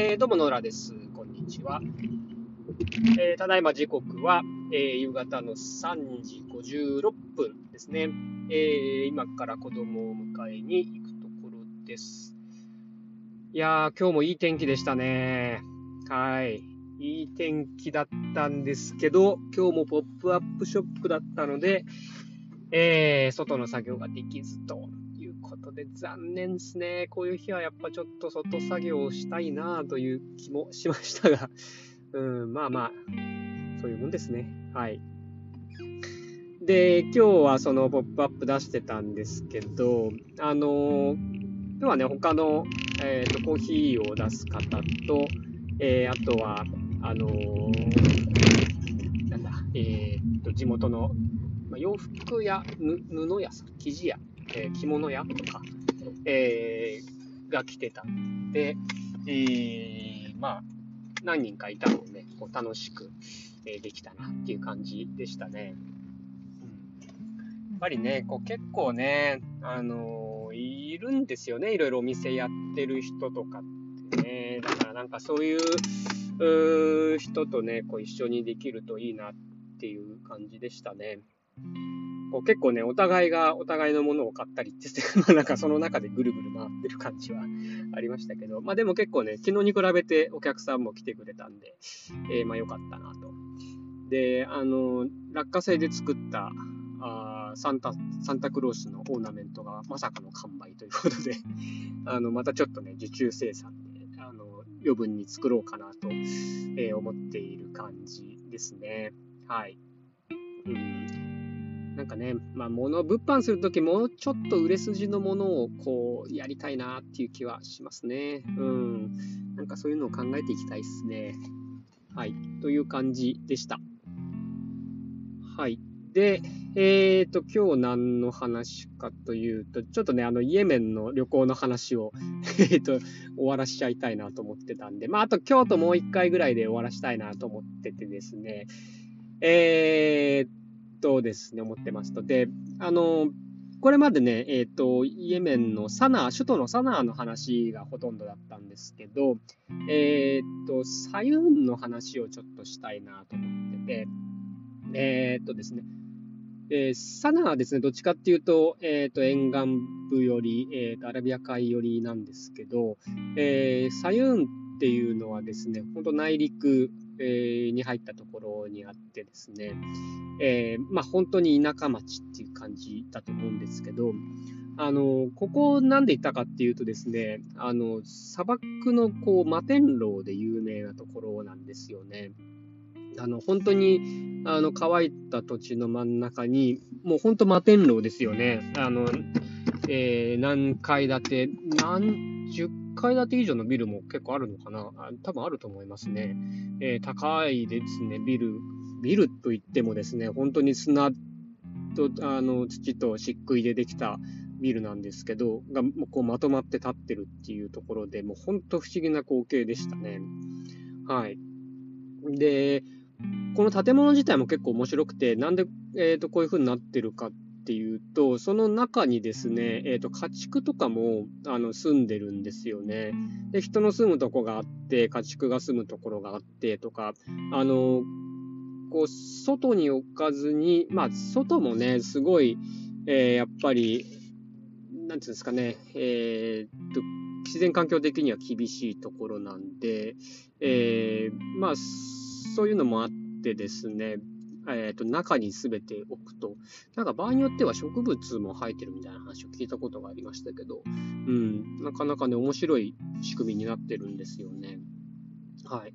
えー、どうも、ノラです。こんにちは。えー、ただいま時刻は、えー、夕方の3時56分ですね。え今から子供を迎えに行くところです。いやー、今日もいい天気でしたね。はい。いい天気だったんですけど、今日もポップアップショップだったので、え外の作業ができずとで残念ですね。こういう日はやっぱちょっと外作業をしたいなという気もしましたが、うん、まあまあ、そういうもんですね。はい。で、今日はそのポップアップ出してたんですけど、あの今日はね、他の、えーと、コーヒーを出す方と、えー、あとは、あのー、なんだ、えーと、地元の、ま、洋服や布屋さん、生地屋えー、着物屋とか、えー、が来てたんで、えー、まあ、何人かいたので、ね、こう楽しく、えー、できたなっていう感じでしたね。うん、やっぱりね、こう結構ね、あのー、いるんですよね、いろいろお店やってる人とかってね。だからなんかそういう人とね、こう一緒にできるといいなっていう感じでしたね。こう結構ね、お互いがお互いのものを買ったりって、なんかその中でぐるぐる回ってる感じはありましたけど、まあでも結構ね、昨日に比べてお客さんも来てくれたんで、えー、まあ良かったなと。で、あの、落花生で作ったあサンタ、サンタクロースのオーナメントがまさかの完売ということで、あの、またちょっとね、受注生産で、あの、余分に作ろうかなと、えー、思っている感じですね。はい。うんなんかね、まあ、物、物販するときもうちょっと売れ筋のものをこう、やりたいなっていう気はしますね。うん。なんかそういうのを考えていきたいですね。はい。という感じでした。はい。で、えっ、ー、と、今日何の話かというと、ちょっとね、あの、イエメンの旅行の話を えっと、終わらしちゃいたいなと思ってたんで、まあ、あと京都もう一回ぐらいで終わらしたいなと思っててですね、えー、とですね、思ってますと。で、あの、これまでね、えっ、ー、と、イエメンのサナー、首都のサナーの話がほとんどだったんですけど、えっ、ー、と、サユーンの話をちょっとしたいなと思ってて、えっ、ー、とですね、えー、サナーはですね、どっちかっていうと、えっ、と、沿岸部より、えっ、と、アラビア海寄りなんですけど、えサユーンっていうのはですね、本当内陸、に入ったところにあってですね、えー、まあ、本当に田舎町っていう感じだと思うんですけど、あの、ここなんで行ったかっていうとですね、あの、砂漠のこう、摩天楼で有名なところなんですよね。あの、本当に、あの、乾いた土地の真ん中に、もう本当摩天楼ですよね。あの、えー、何階建て、何十階建て以上のビルも結構あるのかな？多分あると思いますね。えー、高いですね、ビル。ビルといってもですね、本当に砂とあの土と漆喰でできたビルなんですけど、がこうまとまって立ってるっていうところで、もう本当不思議な光景でしたね。はい。で、この建物自体も結構面白くて、なんで、えー、とこういう風になってるかっっていうと、その中にですね、えーと、家畜とかもあの住んでるんですよね。で、人の住むとこがあって、家畜が住むところがあってとか、あの、こう、外に置かずに、まあ、外もね、すごい、えー、やっぱり、なんていうんですかね、えー、と、自然環境的には厳しいところなんで、えー、まあ、そういうのもあってですね、えーと、中に全て置くと、なんか場合によっては植物も生えてるみたいな話を聞いたことがありましたけど、うん、なかなかね、面白い仕組みになってるんですよね。はい。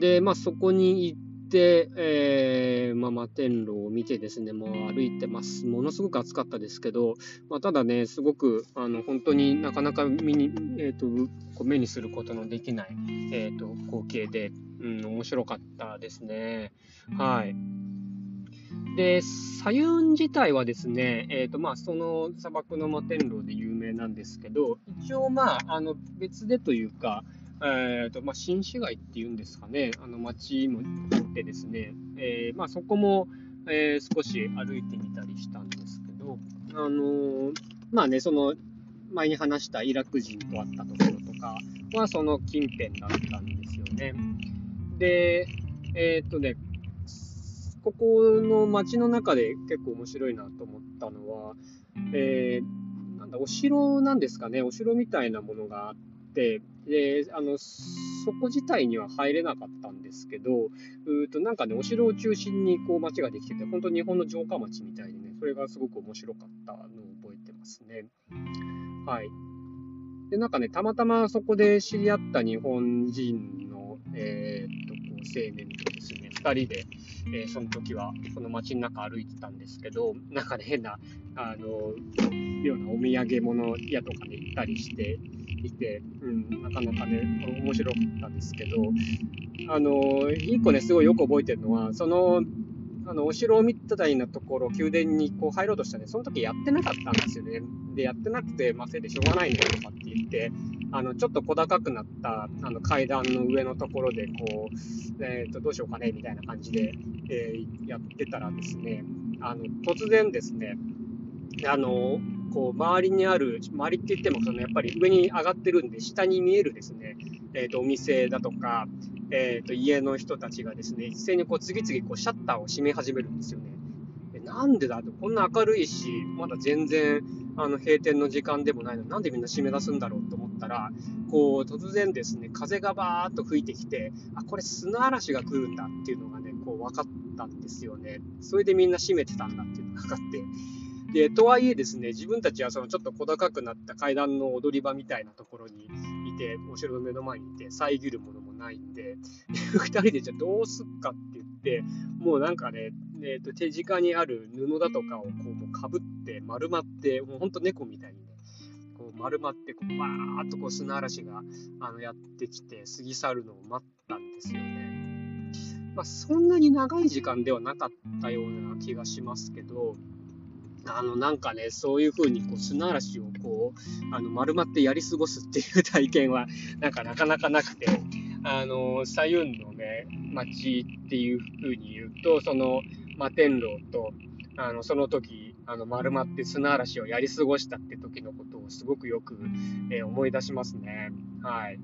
で、まあそこに行って、えー、まあ、摩天楼を見てですね、もう歩いてます。ものすごく暑かったですけど、まあ、ただね、すごく、あの、本当になかなか見に、えっ、ー、と、こう目にすることのできない、えっ、ー、と、光景で、うん、面白かったですね。はい。で、サユン自体はですね、えーとまあ、その砂漠の摩天楼で有名なんですけど、一応、まあ、あの別でというか、えーとまあ、新市街っていうんですかね、あの町もあってですね、えーまあ、そこも、えー、少し歩いてみたりしたんですけど、あのー、まあね、その前に話したイラク人と会ったところとか、はその近辺だったんですよね。で、えー、っとね、ここの街の中で結構面白いなと思ったのは、えー、なんだ、お城なんですかね、お城みたいなものがあって、で、あの、そこ自体には入れなかったんですけど、うとなんかね、お城を中心にこう街ができてて、本当に日本の城下町みたいでね、それがすごく面白かったのを覚えてますね。はい。で、なんかね、たまたまそこで知り合った日本人の、えー、っと、こう青年とですね、2人で、えー、その時はその街の中歩いてたんですけど、なんかね、変な、あの、ようなお土産物屋とかに行ったりしていて、うん、なかなかね、面白かったんですけど、あの、一個ね、すごいよく覚えてるのは、その、あの、お城を見たいなところ、宮殿にこう入ろうとしたね、その時やってなかったんですよね。で、やってなくて、まあ、せいでしょうがないねとかって言って、あの、ちょっと小高くなったあの階段の上のところで、こう、え、ー、と、どうしようかね、みたいな感じで、えー、やってたらですね、あの、突然ですね、あの、こう、周りにある、周りって言っても、その、やっぱり上に上がってるんで、下に見えるですね、え、ー、と、お店だとか、えっ、と、家の人たちがですね、一斉にこう、次々こう、シャッターを閉め始めるんですよね。なんでだと、こんな明るいし、まだ全然、あの、閉店の時間でもないのに、なんでみんな締め出すんだろうと思ったら、こう、突然ですね、風がバーっと吹いてきて、あ、これ砂嵐が来るんだっていうのがね、こう分かったんですよね。それでみんな閉めてたんだっていうのが分かって。で、とはいえですね、自分たちはそのちょっと小高くなった階段の踊り場みたいなところにいて、お城の目の前にいて、遮るものもないんで、2人でじゃあどうすっかって言って、もうなんかね、えー、と手近にある布だとかをこうかぶって丸まって、もうほんと猫みたいにね、こう丸まってこう、バーっとこう砂嵐があのやってきて過ぎ去るのを待ったんですよね。まあ、そんなに長い時間ではなかったような気がしますけど、あのなんかね、そういう風にこう砂嵐をこうあの丸まってやり過ごすっていう体験はなんかなかなかなくて、あのサユンのね、街っていう風に言うと、その摩天楼と、あの、その時、あの、丸まって砂嵐をやり過ごしたって時のことをすごくよく、えー、思い出しますね。はい。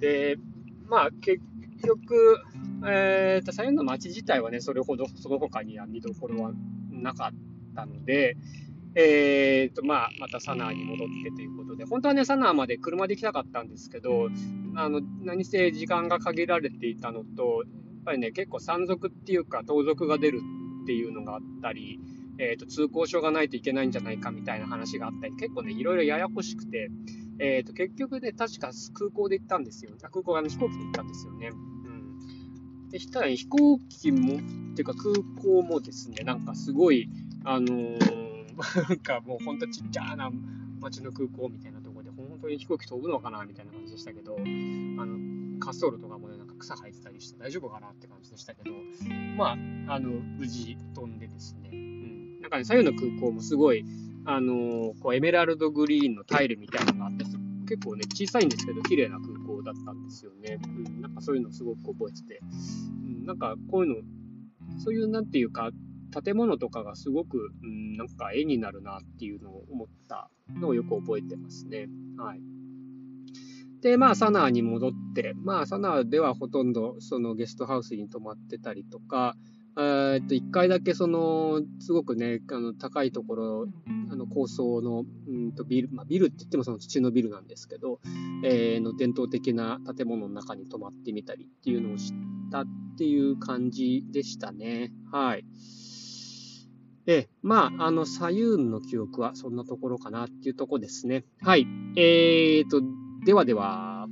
で、まあ、結局、えーと、左右の街自体はね、それほどその他には見どころはなかったので、えーと、まあ、またサナーに戻ってということで、本当はね、サナーまで車で行きたかったんですけど、あの、何せ時間が限られていたのと、ぱりね、結構山賊っていうか、盗賊が出るっていうのがあったり、えーと、通行証がないといけないんじゃないかみたいな話があったり、結構ね、いろいろややこしくて、えーと、結局ね、確か空港で行ったんですよ。空港、あの飛行機で行ったんですよね。うん。で、したら、飛行機も、っていうか空港もですね、なんかすごい、あのー、なんかもうほんとちっちゃな街の空港みたいなところで、本当に飛行機飛ぶのかなみたいな感じでしたけど、あの、滑走路とかもねなんか、草生えてたりして大丈夫かなって感じでしたけど、まあ、あの、無事飛んでですね、うん。なんかね、左右の空港もすごい、あのこうエメラルドグリーンのタイルみたいなのがあって、結構ね、小さいんですけど、綺麗な空港だったんですよね。うん、なんかそういうのすごく覚えてて、うん、なんかこういうの、そういうなんていうか、建物とかがすごく、うん、なんか絵になるなっていうのを思ったのをよく覚えてますね。はい。で、まあ、サナーに戻って、まあ、サナーではほとんどそのゲストハウスに泊まってたりとか、えっと、1回だけその、すごくね、あの、高いところ、あの、高層の、うんと、ビル、まあ、ビルって言ってもその土のビルなんですけど、えー、の伝統的な建物の中に泊まってみたりっていうのを知ったっていう感じでしたね。はい。え、まあ、あの、左右の記憶はそんなところかなっていうとこですね。はい。えーと、ではでは。